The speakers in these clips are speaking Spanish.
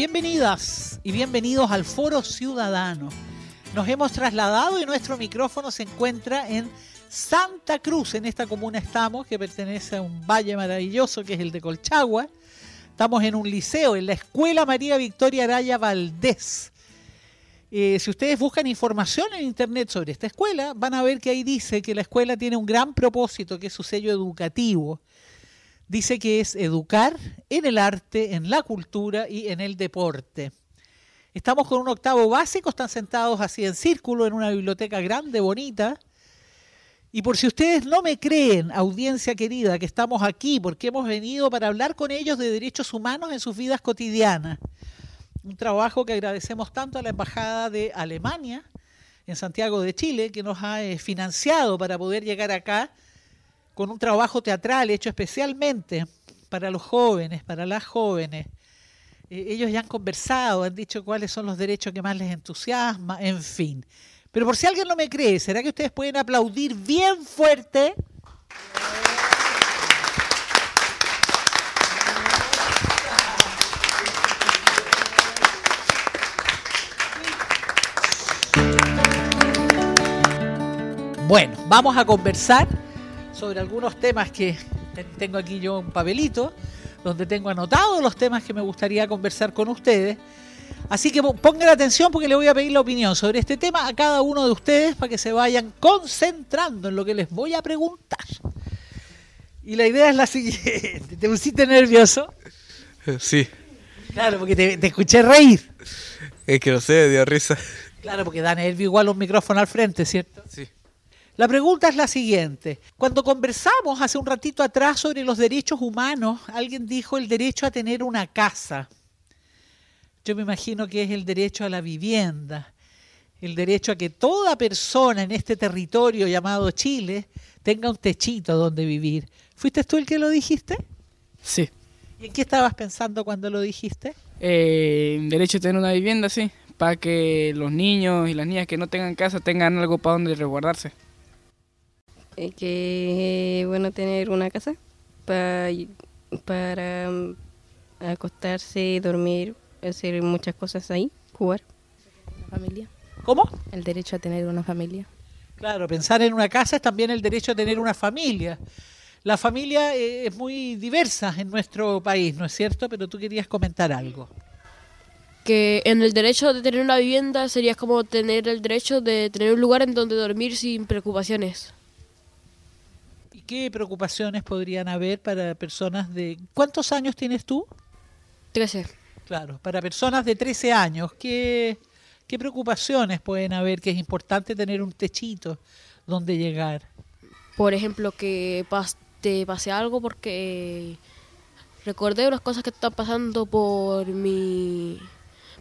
Bienvenidas y bienvenidos al Foro Ciudadano. Nos hemos trasladado y nuestro micrófono se encuentra en Santa Cruz. En esta comuna estamos, que pertenece a un valle maravilloso que es el de Colchagua. Estamos en un liceo, en la Escuela María Victoria Araya Valdés. Eh, si ustedes buscan información en internet sobre esta escuela, van a ver que ahí dice que la escuela tiene un gran propósito, que es su sello educativo dice que es educar en el arte, en la cultura y en el deporte. Estamos con un octavo básico, están sentados así en círculo en una biblioteca grande, bonita. Y por si ustedes no me creen, audiencia querida, que estamos aquí porque hemos venido para hablar con ellos de derechos humanos en sus vidas cotidianas. Un trabajo que agradecemos tanto a la Embajada de Alemania en Santiago de Chile, que nos ha eh, financiado para poder llegar acá con un trabajo teatral hecho especialmente para los jóvenes, para las jóvenes. Eh, ellos ya han conversado, han dicho cuáles son los derechos que más les entusiasma, en fin. Pero por si alguien no me cree, ¿será que ustedes pueden aplaudir bien fuerte? Bueno, vamos a conversar sobre algunos temas que tengo aquí yo un papelito donde tengo anotados los temas que me gustaría conversar con ustedes. Así que pongan atención porque le voy a pedir la opinión sobre este tema a cada uno de ustedes para que se vayan concentrando en lo que les voy a preguntar. Y la idea es la siguiente. ¿Te pusiste nervioso? Sí. Claro, porque te, escuché reír. Es que no sé, dio risa. Claro, porque da nervio igual un micrófono al frente, ¿cierto? Sí. La pregunta es la siguiente. Cuando conversamos hace un ratito atrás sobre los derechos humanos, alguien dijo el derecho a tener una casa. Yo me imagino que es el derecho a la vivienda, el derecho a que toda persona en este territorio llamado Chile tenga un techito donde vivir. ¿Fuiste tú el que lo dijiste? Sí. ¿Y en qué estabas pensando cuando lo dijiste? Eh, derecho a tener una vivienda, sí, para que los niños y las niñas que no tengan casa tengan algo para donde resguardarse. Eh, que es bueno tener una casa para, para mm, acostarse, dormir, hacer muchas cosas ahí, jugar. Familia. ¿Cómo? El derecho a tener una familia. Claro, pensar en una casa es también el derecho a tener una familia. La familia eh, es muy diversa en nuestro país, ¿no es cierto? Pero tú querías comentar algo. Que en el derecho de tener una vivienda sería como tener el derecho de tener un lugar en donde dormir sin preocupaciones. ¿Qué preocupaciones podrían haber para personas de... ¿Cuántos años tienes tú? Trece. Claro, para personas de 13 años, ¿qué, ¿qué preocupaciones pueden haber que es importante tener un techito donde llegar? Por ejemplo, que te pase algo porque recordé unas cosas que están pasando por mi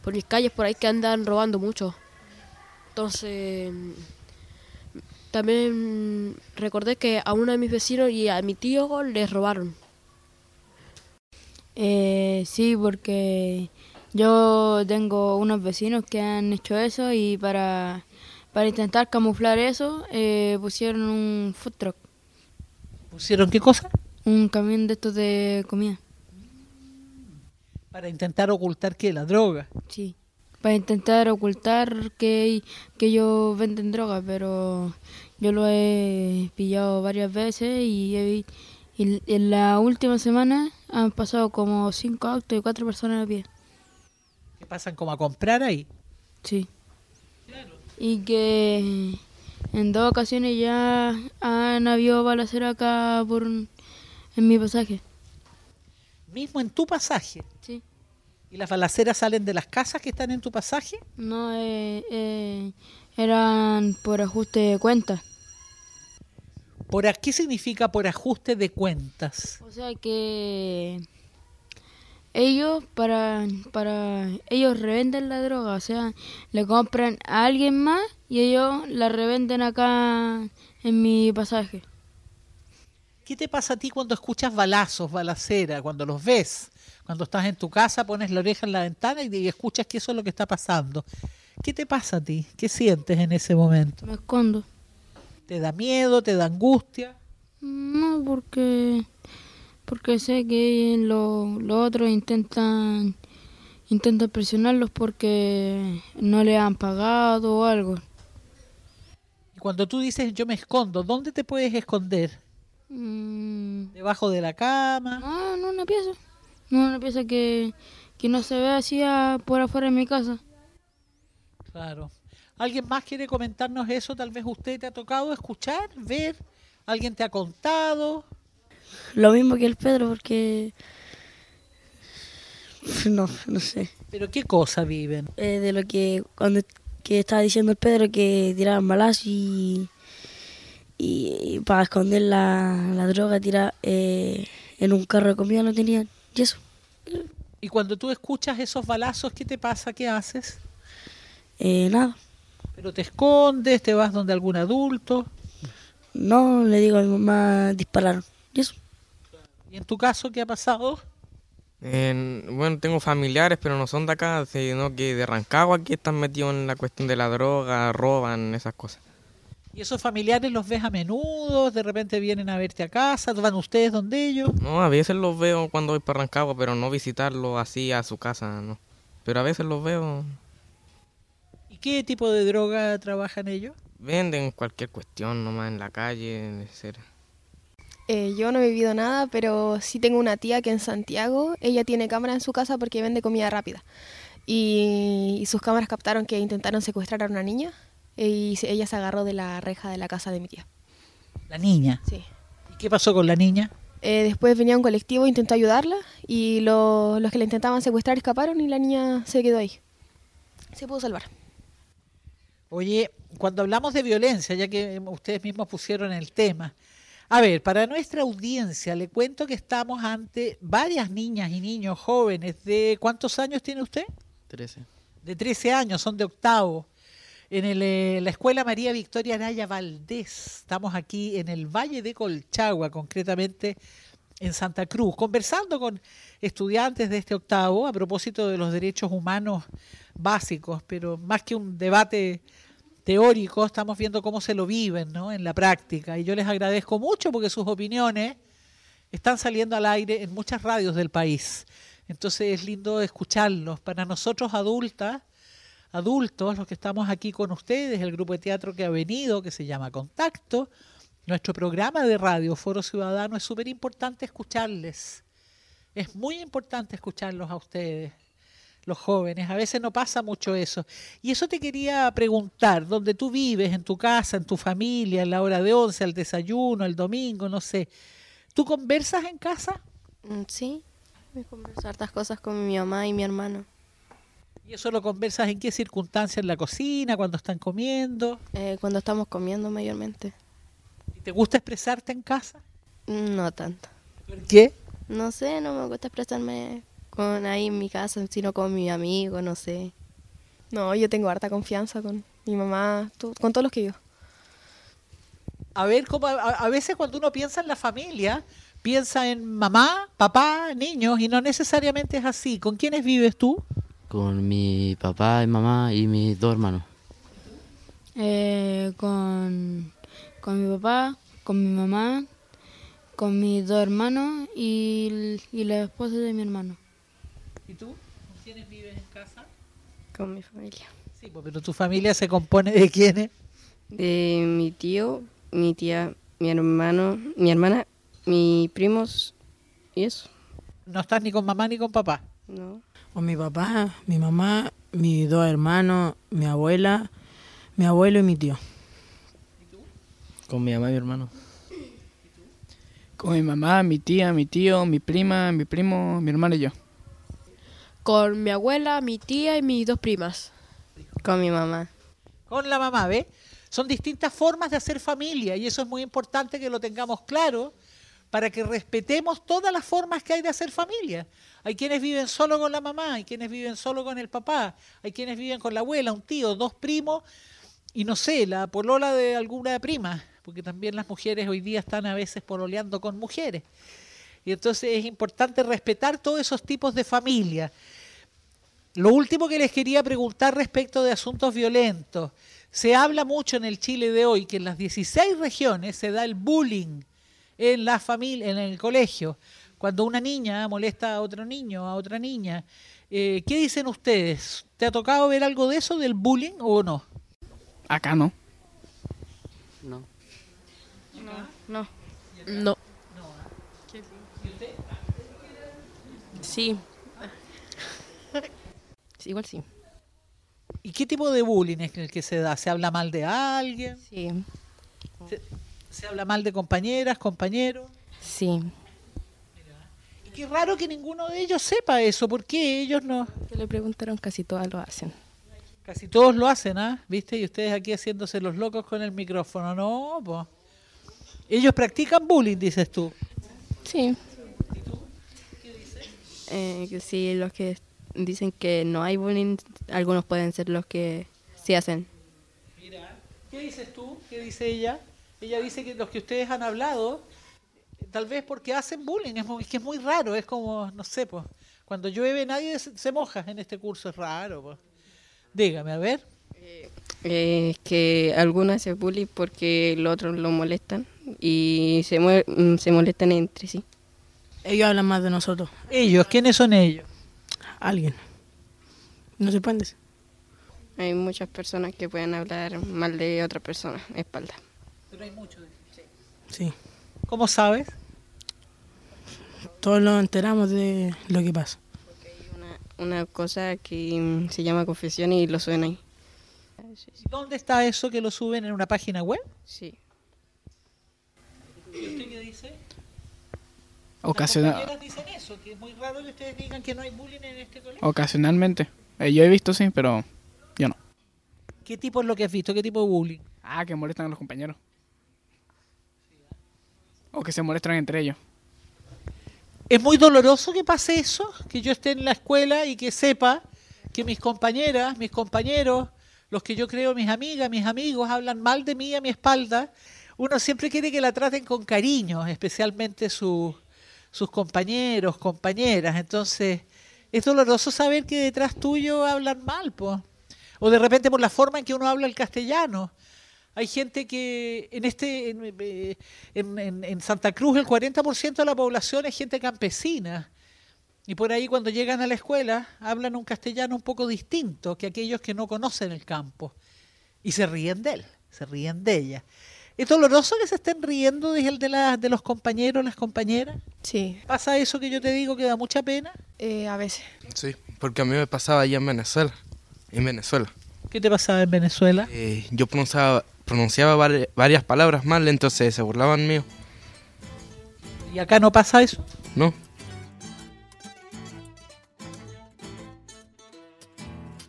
por mis calles por ahí que andan robando mucho. Entonces, también recordé que a uno de mis vecinos y a mi tío les robaron. Eh, sí, porque yo tengo unos vecinos que han hecho eso y para, para intentar camuflar eso eh, pusieron un food truck. ¿Pusieron qué cosa? Un camión de estos de comida. ¿Para intentar ocultar qué? ¿La droga? Sí para intentar ocultar que, que ellos venden droga, pero yo lo he pillado varias veces y, en la última semana han pasado como cinco autos y cuatro personas a pie. ¿Qué pasan como a comprar ahí? Sí. Y que en dos ocasiones ya han habido balacera acá por en mi pasaje. ¿Mismo en tu pasaje? Sí. ¿Y las balaceras salen de las casas que están en tu pasaje? No, eh, eh, eran por ajuste de cuentas. ¿Por qué significa por ajuste de cuentas? O sea que ellos para para ellos revenden la droga, o sea, le compran a alguien más y ellos la revenden acá en mi pasaje. ¿Qué te pasa a ti cuando escuchas balazos, balacera, cuando los ves? Cuando estás en tu casa, pones la oreja en la ventana y, y escuchas que eso es lo que está pasando. ¿Qué te pasa a ti? ¿Qué sientes en ese momento? Me escondo. ¿Te da miedo? ¿Te da angustia? No, porque porque sé que los los otros intentan intentan presionarlos porque no le han pagado o algo. Y cuando tú dices yo me escondo, ¿dónde te puedes esconder? Mm, ¿Debajo de la cama? no, no una pieza. No una pieza que, que no se ve así a- por afuera de mi casa. Claro. ¿Alguien más quiere comentarnos eso? Tal vez usted te ha tocado escuchar, ver. ¿Alguien te ha contado? Lo mismo que el Pedro, porque. No, no sé. ¿Pero qué cosa viven? Eh, de lo que cuando que estaba diciendo el Pedro que tiraban balazos y. Y para esconder la, la droga, tirar en un carro de comida no tenían. Y eso. Y cuando tú escuchas esos balazos, ¿qué te pasa? ¿Qué haces? Eh, nada. ¿Pero te escondes? ¿Te vas donde algún adulto? No, le digo a mi mamá, dispararon. Y eso. ¿Y en tu caso qué ha pasado? En- bueno, tengo familiares, pero no son de acá, sino que de Rancagua que están metidos en la cuestión de la droga, roban, esas cosas. ¿Y esos familiares los ves a menudo? ¿De repente vienen a verte a casa? ¿Van ustedes donde ellos? No, a veces los veo cuando voy para Rancagua, pero no visitarlos así a su casa, no. Pero a veces los veo, ¿Y qué tipo de droga trabajan ellos? venden cualquier cuestión nomás en la calle, ser. Eh, yo no he vivido nada, pero sí tengo una tía que en Santiago, ella tiene cámara en su casa porque vende comida rápida. Y, y sus cámaras captaron que intentaron secuestrar a una niña y se- ella se agarró de la reja de la casa de mi tía. La niña. Sí. ¿Y qué pasó con la niña? Eh, después venía un colectivo, intentó ayudarla y lo- los que la intentaban secuestrar escaparon y la niña se quedó ahí. Se pudo salvar. Oye, cuando hablamos de violencia, ya que ustedes mismos pusieron el tema, a ver, para nuestra audiencia le cuento que estamos ante varias niñas y niños jóvenes de ¿cuántos años tiene usted? 13. De 13 años, son de octavo. En el, eh, la Escuela María Victoria Araya Valdés. Estamos aquí en el Valle de Colchagua, concretamente en Santa Cruz, conversando con estudiantes de este octavo a propósito de los derechos humanos básicos, pero más que un debate teórico, estamos viendo cómo se lo viven ¿no? en la práctica. Y yo les agradezco mucho porque sus opiniones están saliendo al aire en muchas radios del país. Entonces es lindo escucharlos. Para nosotros adultas, adultos, los que estamos aquí con ustedes, el grupo de teatro que ha venido, que se llama Contacto, nuestro programa de radio, Foro Ciudadano, es súper importante escucharles. Es muy importante escucharlos a ustedes, los jóvenes. A veces no pasa mucho eso. Y eso te quería preguntar, donde tú vives, en tu casa, en tu familia, en la hora de once, al desayuno, el domingo, no sé. ¿Tú conversas en casa? Mm, Sí, me converso hartas cosas con mi mamá y mi hermano. ¿Y eso lo conversas en qué circunstancias? ¿En la cocina? ¿Cuando están comiendo? Eh, cuando estamos comiendo mayormente. ¿Y ¿Te gusta expresarte en casa? No tanto. ¿Por qué? No sé, no me gusta expresarme con ahí en mi casa, sino con mi amigo, no sé. No, yo tengo harta confianza con mi mamá, con todos los que yo. A ver, cómo a, a veces cuando uno piensa en la familia, piensa en mamá, papá, niños, y no necesariamente es así. ¿Con quiénes vives tú? Con mi papá y mamá y mis dos hermanos. Eh, con, con mi papá, con mi mamá, con mis dos hermanos y, y la esposa de mi hermano. ¿Y tú? ¿Con quiénes vives en casa? Con mi familia. Sí, pues, pero tu familia se compone de quiénes? De mi tío, mi tía, mi hermano, mi hermana, mis primos y eso. No estás ni con mamá ni con papá. No. Con mi papá, mi mamá, mis dos hermanos, mi abuela, mi abuelo y mi tío. Con mi mamá y mi hermano. Con mi mamá, mi tía, mi tío, mi prima, mi primo, mi hermano y yo. Con mi abuela, mi tía y mis dos primas. Con mi mamá. Con la mamá, ¿ves? Son distintas formas de hacer familia y eso es muy importante que lo tengamos claro para que respetemos todas las formas que hay de hacer familia. Hay quienes viven solo con la mamá, hay quienes viven solo con el papá, hay quienes viven con la abuela, un tío, dos primos y no sé, la polola de alguna prima, porque también las mujeres hoy día están a veces pololeando con mujeres. Y entonces es importante respetar todos esos tipos de familia. Lo último que les quería preguntar respecto de asuntos violentos. Se habla mucho en el Chile de hoy que en las 16 regiones se da el bullying en la familia, en el colegio. Cuando una niña molesta a otro niño, a otra niña. Eh, ¿Qué dicen ustedes? ¿Te ha tocado ver algo de eso, del bullying o no? Acá no. No. No. No. Sí. Sí, Igual sí. ¿Y qué tipo de bullying es el que se da? ¿Se habla mal de alguien? Sí. ¿Se, se habla mal de compañeras, compañeros? Sí. Y qué raro que ninguno de ellos sepa eso. ¿Por qué ellos no? Que le preguntaron, casi todas lo hacen. Casi todos lo hacen, ¿ah? ¿Viste? Y ustedes aquí haciéndose los locos con el micrófono. No, pues. Ellos practican bullying, dices tú. Sí. Eh, que sí, los que dicen que no hay bullying, algunos pueden ser los que sí hacen. Mira, ¿qué dices tú? ¿Qué dice ella? Ella dice que los que ustedes han hablado, eh, tal vez porque hacen bullying, es, muy- es que es muy raro, es como, no sé, pues, cuando llueve nadie se, se moja en este curso, es raro, pues. Dígame, a ver. Eh, que algunos hacen bullying porque los otros lo molestan y se, mue- mm, se molestan entre sí. Ellos hablan más de nosotros. Ellos, ¿quiénes son ellos? Alguien. No se pueden decir. Hay muchas personas que pueden hablar mal de otra persona, espalda. Pero hay muchos. Sí. ¿Cómo sabes? Todos nos enteramos de lo que pasa. Una cosa que mm, se llama confesión y lo suben ahí. ¿Dónde está eso que lo suben en una página web? Sí. ¿Y usted qué dice? Ocasiona- Las compañeras dicen eso, que es muy raro que ustedes digan que no hay bullying en este colegio. Ocasionalmente. Eh, yo he visto, sí, pero yo no. ¿Qué tipo es lo que has visto? ¿Qué tipo de bullying? Ah, que molestan a los compañeros. O que se molestan entre ellos. Es muy doloroso que pase eso, que yo esté en la escuela y que sepa que mis compañeras, mis compañeros, los que yo creo mis amigas, mis amigos, hablan mal de mí a mi espalda. Uno siempre quiere que la traten con cariño, especialmente su- sus compañeros, compañeras. Entonces, es doloroso saber que detrás tuyo hablan mal, pues. O de repente por la forma en que uno habla el castellano. Hay gente que en este en, eh, en Santa Cruz el 40% de la población es gente campesina. Y por ahí cuando llegan a la escuela hablan un castellano un poco distinto que aquellos que no conocen el campo. Y se ríen de él, se ríen de ella. ¿Es doloroso que se estén riendo de, de, la- de los compañeros, las compañeras? Sí. ¿Pasa eso que yo te digo que da mucha pena? Eh, a veces. Sí, porque a mí me pasaba allá en Venezuela. En Venezuela. ¿Qué te pasaba en Venezuela? Eh, yo pronunciaba, pronunciaba vari- varias palabras mal, entonces se burlaban mío. ¿Y acá no pasa eso? ¿No?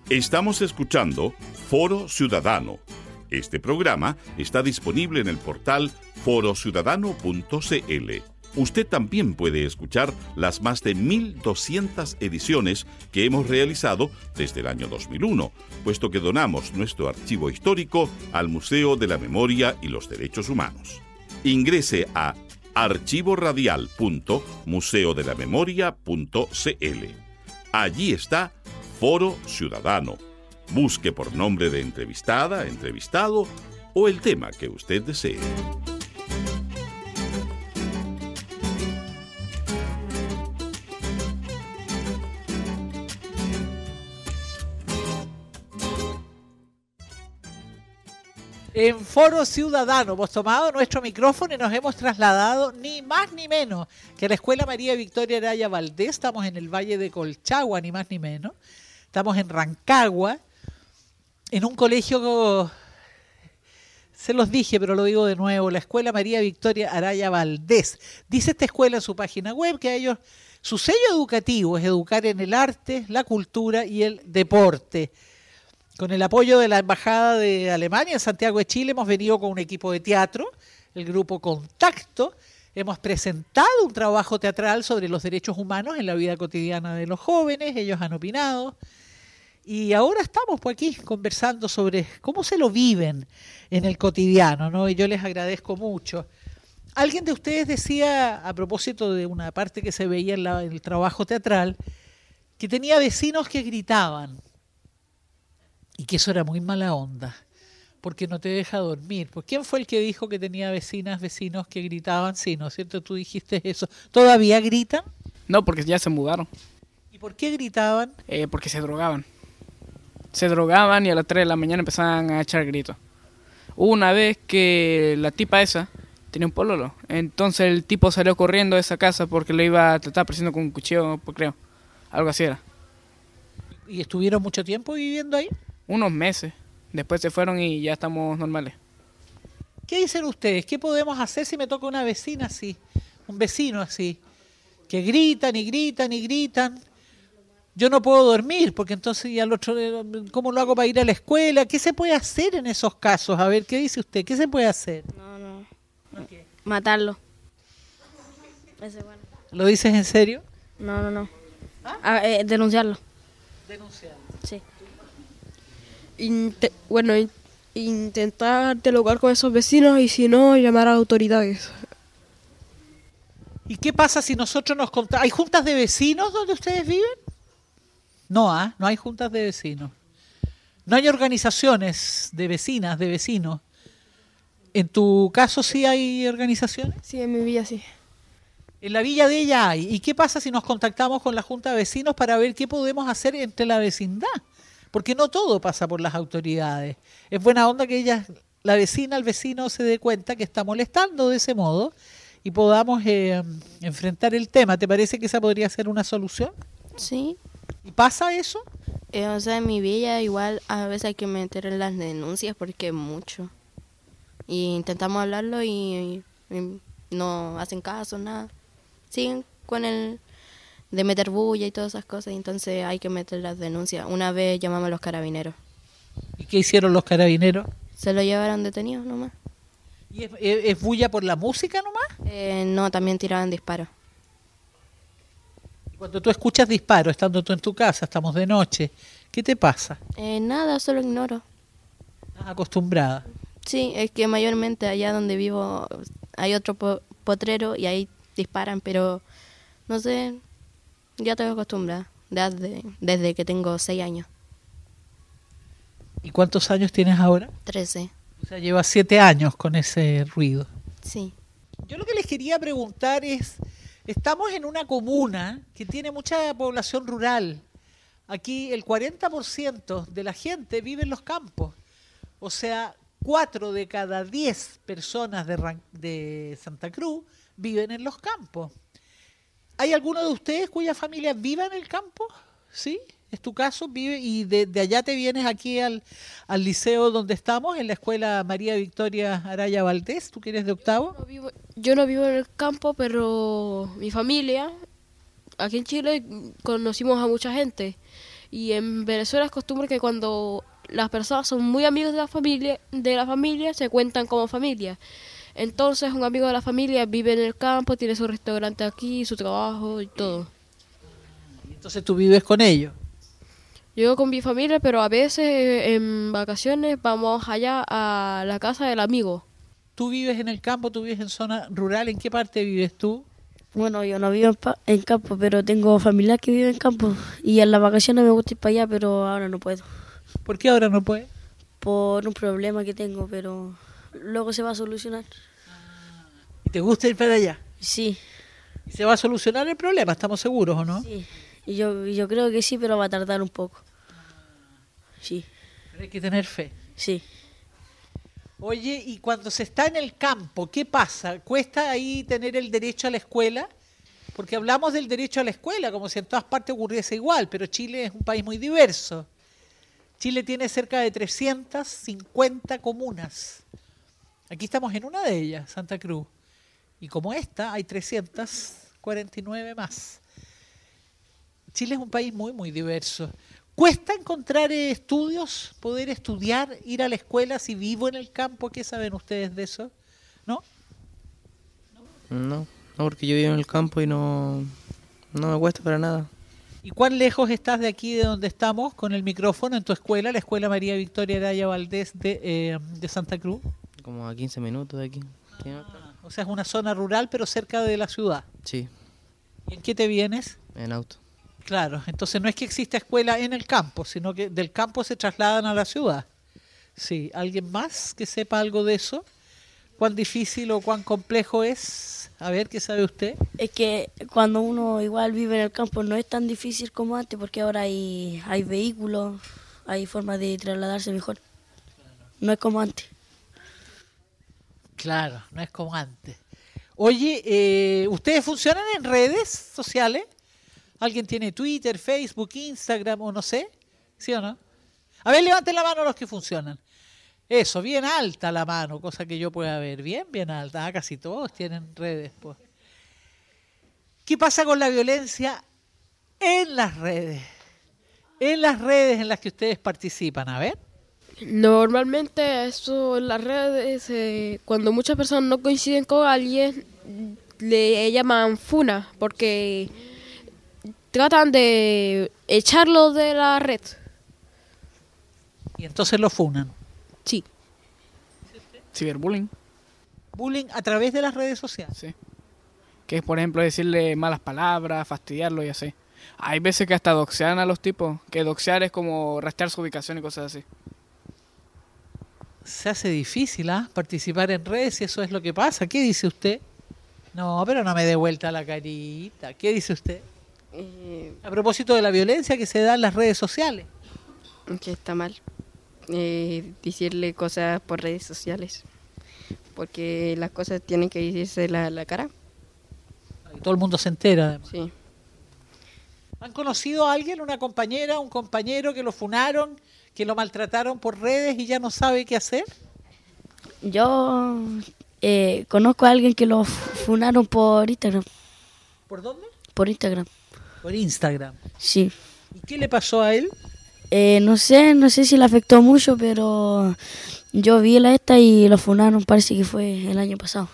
Estamos escuchando Foro Ciudadano. Este programa está disponible en el portal forociudadano.cl. Usted también puede escuchar las más de 1.200 ediciones que hemos realizado desde el año 2001, puesto que donamos nuestro archivo histórico al Museo de la Memoria y los Derechos Humanos. Ingrese a archivoradial.museodelamemoria.cl. Allí está Foro Ciudadano. Busque por nombre de entrevistada, entrevistado o el tema que usted desee. En Foro Ciudadano hemos tomado nuestro micrófono y nos hemos trasladado ni más ni menos que a la Escuela María Victoria Araya Valdés. Estamos en el Valle de Colchagua, ni más ni menos. Estamos en Rancagua, en un colegio, se los dije, pero lo digo de nuevo, la Escuela María Victoria Araya Valdés. Dice esta escuela en su página web que a ellos, su sello educativo es educar en el arte, la cultura y el deporte. Con el apoyo de la Embajada de Alemania en Santiago de Chile hemos venido con un equipo de teatro, el grupo Contacto, hemos presentado un trabajo teatral sobre los derechos humanos en la vida cotidiana de los jóvenes, ellos han opinado. Y ahora estamos por aquí conversando sobre cómo se lo viven en el cotidiano, ¿no? Y yo les agradezco mucho. Alguien de ustedes decía, a propósito de una parte que se veía en, la- en el trabajo teatral, que tenía vecinos que gritaban y que eso era muy mala onda, porque no te deja dormir. Pues ¿quién fue el que dijo que tenía vecinas, vecinos que gritaban? Sí, ¿no es cierto? Tú dijiste eso. ¿Todavía gritan? No, porque ya se mudaron. ¿Y por qué gritaban? Eh, porque se drogaban. Se drogaban y a las 3 de la mañana empezaban a echar gritos. Hubo una vez que la tipa esa tenía un pololo. Entonces el tipo salió corriendo de esa casa porque lo iba a tratar presionando con un cuchillo, pues, creo. Algo así era. ¿Y estuvieron mucho tiempo viviendo ahí? Unos meses. Después se fueron y ya estamos normales. ¿Qué dicen ustedes? ¿Qué podemos hacer si me toca una vecina así? Un vecino así. Que gritan y gritan y gritan. Yo no puedo dormir porque entonces ya al otro, ¿cómo lo hago para ir a la escuela? ¿Qué se puede hacer en esos casos? A ver, ¿qué dice usted? ¿Qué se puede hacer? No, no. Matarlo. Ese es bueno. ¿Lo dices en serio? No, no, no. Ah, eh, denunciarlo. Denunciarlo. Sí. Inte- bueno, in- intentar dialogar con esos vecinos y si no, llamar a autoridades. ¿Y qué pasa si nosotros nos contamos? ¿Hay juntas de vecinos donde ustedes viven? No, ¿ah? no hay juntas de vecinos. No hay organizaciones de vecinas, de vecinos. ¿En tu caso sí hay organizaciones? Sí, en mi villa sí. En la villa de ella hay. ¿Y qué pasa si nos contactamos con la Junta de Vecinos para ver qué podemos hacer entre la vecindad? Porque no todo pasa por las autoridades. Es buena onda que ella, la vecina, el vecino se dé cuenta que está molestando de ese modo y podamos eh, enfrentar el tema. ¿Te parece que esa podría ser una solución? Sí. ¿Y pasa eso? Eh, o sea, en mi villa igual a veces hay que meter en las denuncias porque es mucho. Y intentamos hablarlo y, y no hacen caso, nada. Siguen con el de meter bulla y todas esas cosas, entonces hay que meter las denuncias. Una vez llamamos a los carabineros. ¿Y qué hicieron los carabineros? Se lo llevaron detenido nomás. ¿Y es, es- es bulla por la música nomás? Eh, no, también tiraban disparos. Cuando tú escuchas disparos, estando tú en tu casa, estamos de noche, ¿qué te pasa? Eh, nada, solo ignoro. ¿Estás acostumbrada? Sí, es que mayormente allá donde vivo hay otro po- potrero y ahí disparan, pero no sé, ya estoy acostumbrada desde, desde que tengo seis años, ¿Y cuántos años tienes ahora? 13. O sea, llevas siete años con ese ruido. Sí. Yo lo que les quería preguntar es, estamos en una comuna que tiene mucha población rural. Aquí el 40% de la gente vive en los campos. O sea, cuatro de cada diez personas de, de Santa Cruz viven en los campos. ¿Hay alguno de ustedes cuya familia viva en el campo? ¿Sí? ¿Es tu caso? ¿Vive y de, de allá te vienes aquí al, al liceo donde estamos, en la escuela María Victoria Araya Valdés? ¿Tú que eres de octavo? Yo no vivo en el campo, pero mi familia, aquí en Chile, conocimos a mucha gente. Y en Venezuela es costumbre que cuando las personas son muy amigos de la familia, de la familia se cuentan como familia. Entonces un amigo de la familia vive en el campo, tiene su restaurante aquí, su trabajo y todo. Entonces tú vives con ellos. Yo vivo con mi familia, pero a veces en vacaciones vamos allá a la casa del amigo. ¿Tú vives en el campo? ¿Tú vives en zona rural? ¿En qué parte vives tú? Bueno, yo no vivo en, pa- en campo, pero tengo familia que vive en campo. Y en las vacaciones me gusta ir para allá, pero ahora no puedo. ¿Por qué ahora no puedes? Por un problema que tengo, pero luego se va a solucionar. ¿Y te gusta ir para allá? Sí. ¿Y se va a solucionar el problema? ¿Estamos seguros o no? Sí. Y yo, yo creo que sí, pero va a tardar un poco. Sí. Pero hay que tener fe. Sí. Oye, y cuando se está en el campo, ¿qué pasa? ¿Cuesta ahí tener el derecho a la escuela? Porque hablamos del derecho a la escuela, como si en todas partes ocurriese igual, pero Chile es un país muy diverso. Chile tiene cerca de 350 comunas. Aquí estamos en una de ellas, Santa Cruz. Y como esta, hay 349 más. Chile es un país muy, muy diverso. ¿Cuesta encontrar eh, estudios, poder estudiar, ir a la escuela si vivo en el campo? ¿Qué saben ustedes de eso? ¿No? No, no, porque yo vivo en el campo y no, no me cuesta para nada. ¿Y cuán lejos estás de aquí, de donde estamos, con el micrófono, en tu escuela, la Escuela María Victoria Araya Valdés de, eh, de Santa Cruz? Como a 15 minutos de aquí. O sea, es una zona rural, pero cerca de la ciudad. Sí, ¿Y en qué te vienes? en auto. Claro, entonces no es que exista escuela en el campo, sino que del campo se trasladan a la ciudad. Sí, ¿alguien más que sepa algo de eso? ¿Cuán difícil o cuán complejo es? A ver, ¿qué sabe usted? Es que cuando uno igual vive en el campo no es tan difícil como antes porque ahora hay, hay vehículos, hay formas de trasladarse mejor. No es como antes. Claro, no es como antes. Oye, eh, ¿ustedes funcionan en redes sociales? ¿Alguien tiene Twitter, Facebook, Instagram o no sé? ¿Sí o no? A ver, levanten la mano los que funcionan. Eso, bien alta la mano, cosa que yo pueda ver. Bien, bien alta. Ah, casi todos tienen redes. Pues. ¿Qué pasa con la violencia en las redes? En las redes en las que ustedes participan. A ver. Normalmente eso en las redes, eh, cuando muchas personas no coinciden con alguien, le llaman funa, porque tratan de echarlo de la red. Y entonces lo funan. Sí. Ciberbullying. Bullying a través de las redes sociales. Sí. Que es, por ejemplo, decirle malas palabras, fastidiarlo y así. Hay veces que hasta doxean a los tipos. Que doxear es como rastrear su ubicación y cosas así. Se hace difícil ¿ah? participar en redes y eso es lo que pasa. ¿Qué dice usted? No, pero no me dé vuelta la carita. ¿Qué dice usted? Eh, A propósito de la violencia que se da en las redes sociales. que está mal eh, decirle cosas por redes sociales. Porque las cosas tienen que decirse la, la cara. Y todo el mundo se entera. además. Sí. ¿Han conocido a alguien, una compañera, un compañero que lo funaron, que lo maltrataron por redes y ya no sabe qué hacer? Yo eh, conozco a alguien que lo funaron por Instagram. ¿Por dónde? Por Instagram. Por Instagram. Sí. ¿Y qué le pasó a él? Eh, no sé, no sé si le afectó mucho, pero yo vi la esta y lo funaron, parece que fue el año pasado.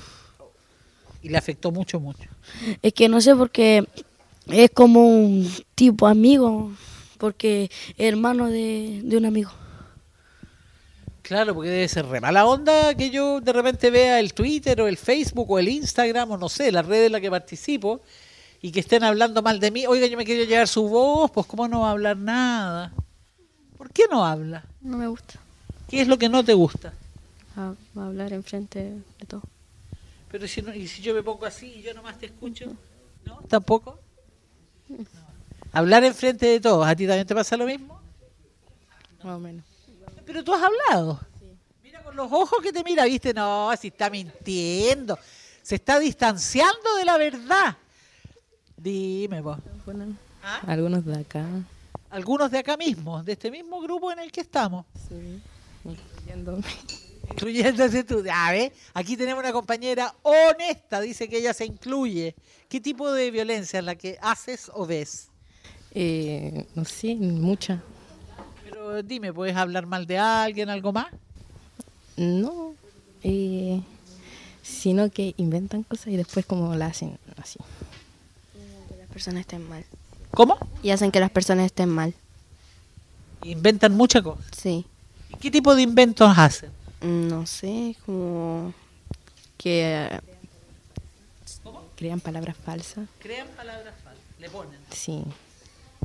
Y le afectó mucho, mucho. Es que no sé porque es como un tipo amigo, porque es hermano de, de un amigo. Claro, porque debe ser re mala onda que yo de repente vea el Twitter o el Facebook o el Instagram o no sé, la red en la que participo y que estén hablando mal de mí. Oiga, yo me quiero llevar su voz, pues ¿cómo no va a hablar nada? ¿Por qué no habla? No me gusta ¿Qué es lo que no te gusta? a- hablar enfrente de todo. Pero si, no, y si yo me pongo así y yo nomás te escucho, ¿no? ¿Tampoco? No. Hablar enfrente de todos, ¿a ti también te pasa lo mismo? Más o menos. Pero tú has hablado. Mira con los ojos que te mira, viste, no, si está mintiendo. Se está distanciando de la verdad. Dime vos. ¿Ah? Algunos de acá. Algunos de acá mismo, de este mismo grupo en el que estamos. Sí, incluyéndome. Incluyéndose tú. A ver, aquí tenemos una compañera honesta, dice que ella se incluye. ¿Qué tipo de violencia es la que haces o ves? Eh, no sé, mucha. Pero dime, ¿puedes hablar mal de alguien, algo más? No, eh, sino que inventan cosas y después como la hacen así. Personas estén mal. ¿Cómo? Y hacen que las personas estén mal. Inventan muchas cosas. Sí. ¿Y qué tipo de inventos hacen? No sé, como que eh, Crean palabras falsas. Crean palabras falsas, le ponen. Sí.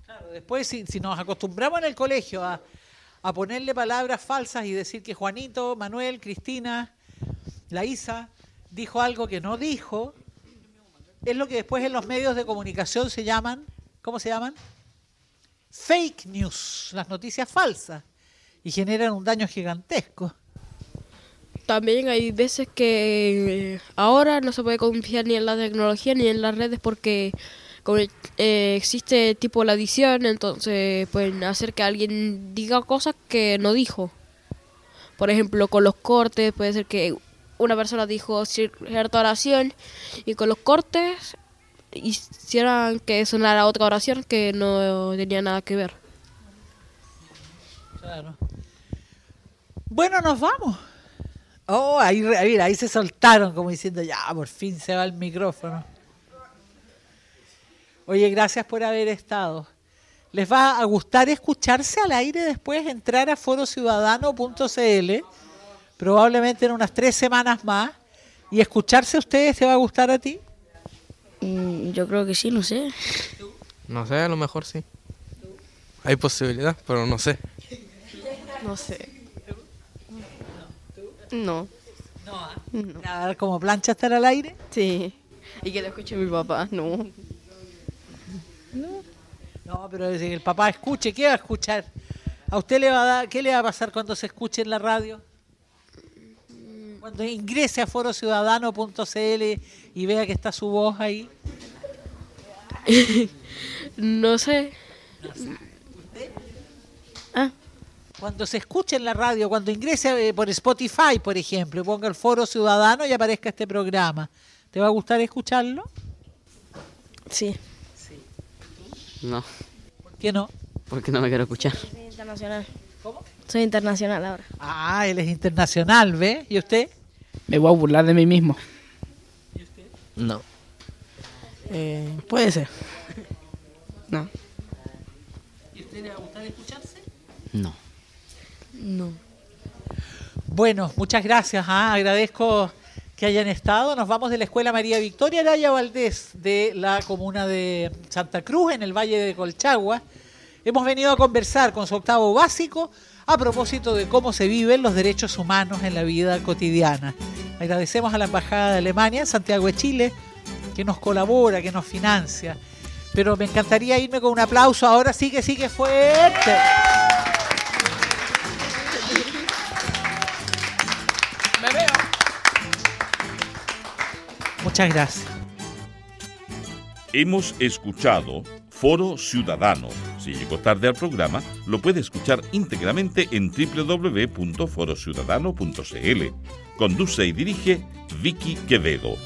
Claro, después si, si nos acostumbramos en el colegio a, a ponerle palabras falsas y decir que Juanito, Manuel, Cristina, la Isa dijo algo que no dijo, es lo que después en los medios de comunicación se llaman, ¿cómo se llaman? Fake news, las noticias falsas, y generan un daño gigantesco. También hay veces que eh, ahora no se puede confiar ni en la tecnología ni en las redes porque eh, existe tipo la edición, entonces pueden hacer que alguien diga cosas que no dijo. Por ejemplo, con los cortes puede ser que una persona dijo cierta oración y con los cortes hicieran que sonara otra oración que no tenía nada que ver. Claro. Bueno, nos vamos. Oh, ahí, ahí, ahí se soltaron como diciendo, ya, por fin se va el micrófono. Oye, gracias por haber estado. ¿Les va a gustar escucharse al aire después? Entrar a forociudadano.cl, probablemente en unas tres semanas más, y escucharse a ustedes, ¿te va a gustar a ti? Mm, yo creo que sí, no sé. No sé, a lo mejor sí. Hay posibilidad, pero no sé. No sé. No. No, Nada, como plancha estar al aire. Sí. Y que lo escuche mi papá, no. No, pero si el papá escuche, ¿qué va a escuchar? ¿A usted le va a dar, qué le va a pasar cuando se escuche en la radio? Cuando ingrese a forociudadano.cl y vea que está su voz ahí. no sé. Ah. Cuando se escuche en la radio, cuando ingrese eh, por Spotify, por ejemplo, y ponga el Foro Ciudadano y aparezca este programa, ¿te va a gustar escucharlo? Sí. No, ¿Por qué no? porque no me quiero escuchar. Internacional. ¿Cómo? Soy internacional ahora. Ah, él es internacional, ¿ve? ¿Y usted? Me voy a burlar de mí mismo. No. Eh, puede ser. No. ¿Y usted le va a gustar escucharse? No. No. Bueno, muchas gracias. ¿ah? Agradezco que hayan estado. Nos vamos de la Escuela María Victoria Araya Valdés de la comuna de Santa Cruz, en el Valle de Colchagua. Hemos venido a conversar con su octavo básico a propósito de cómo se viven los derechos humanos en la vida cotidiana. Agradecemos a la Embajada de Alemania en Santiago de Chile, que nos colabora, que nos financia. Pero me encantaría irme con un aplauso. Ahora sí que sí que fuerte. Me veo. Muchas gracias. Hemos escuchado Foro Ciudadano. Si llegó tarde al programa, lo puede escuchar íntegramente en www.forociudadano.cl. Conduce y dirige Vicky Quevedo.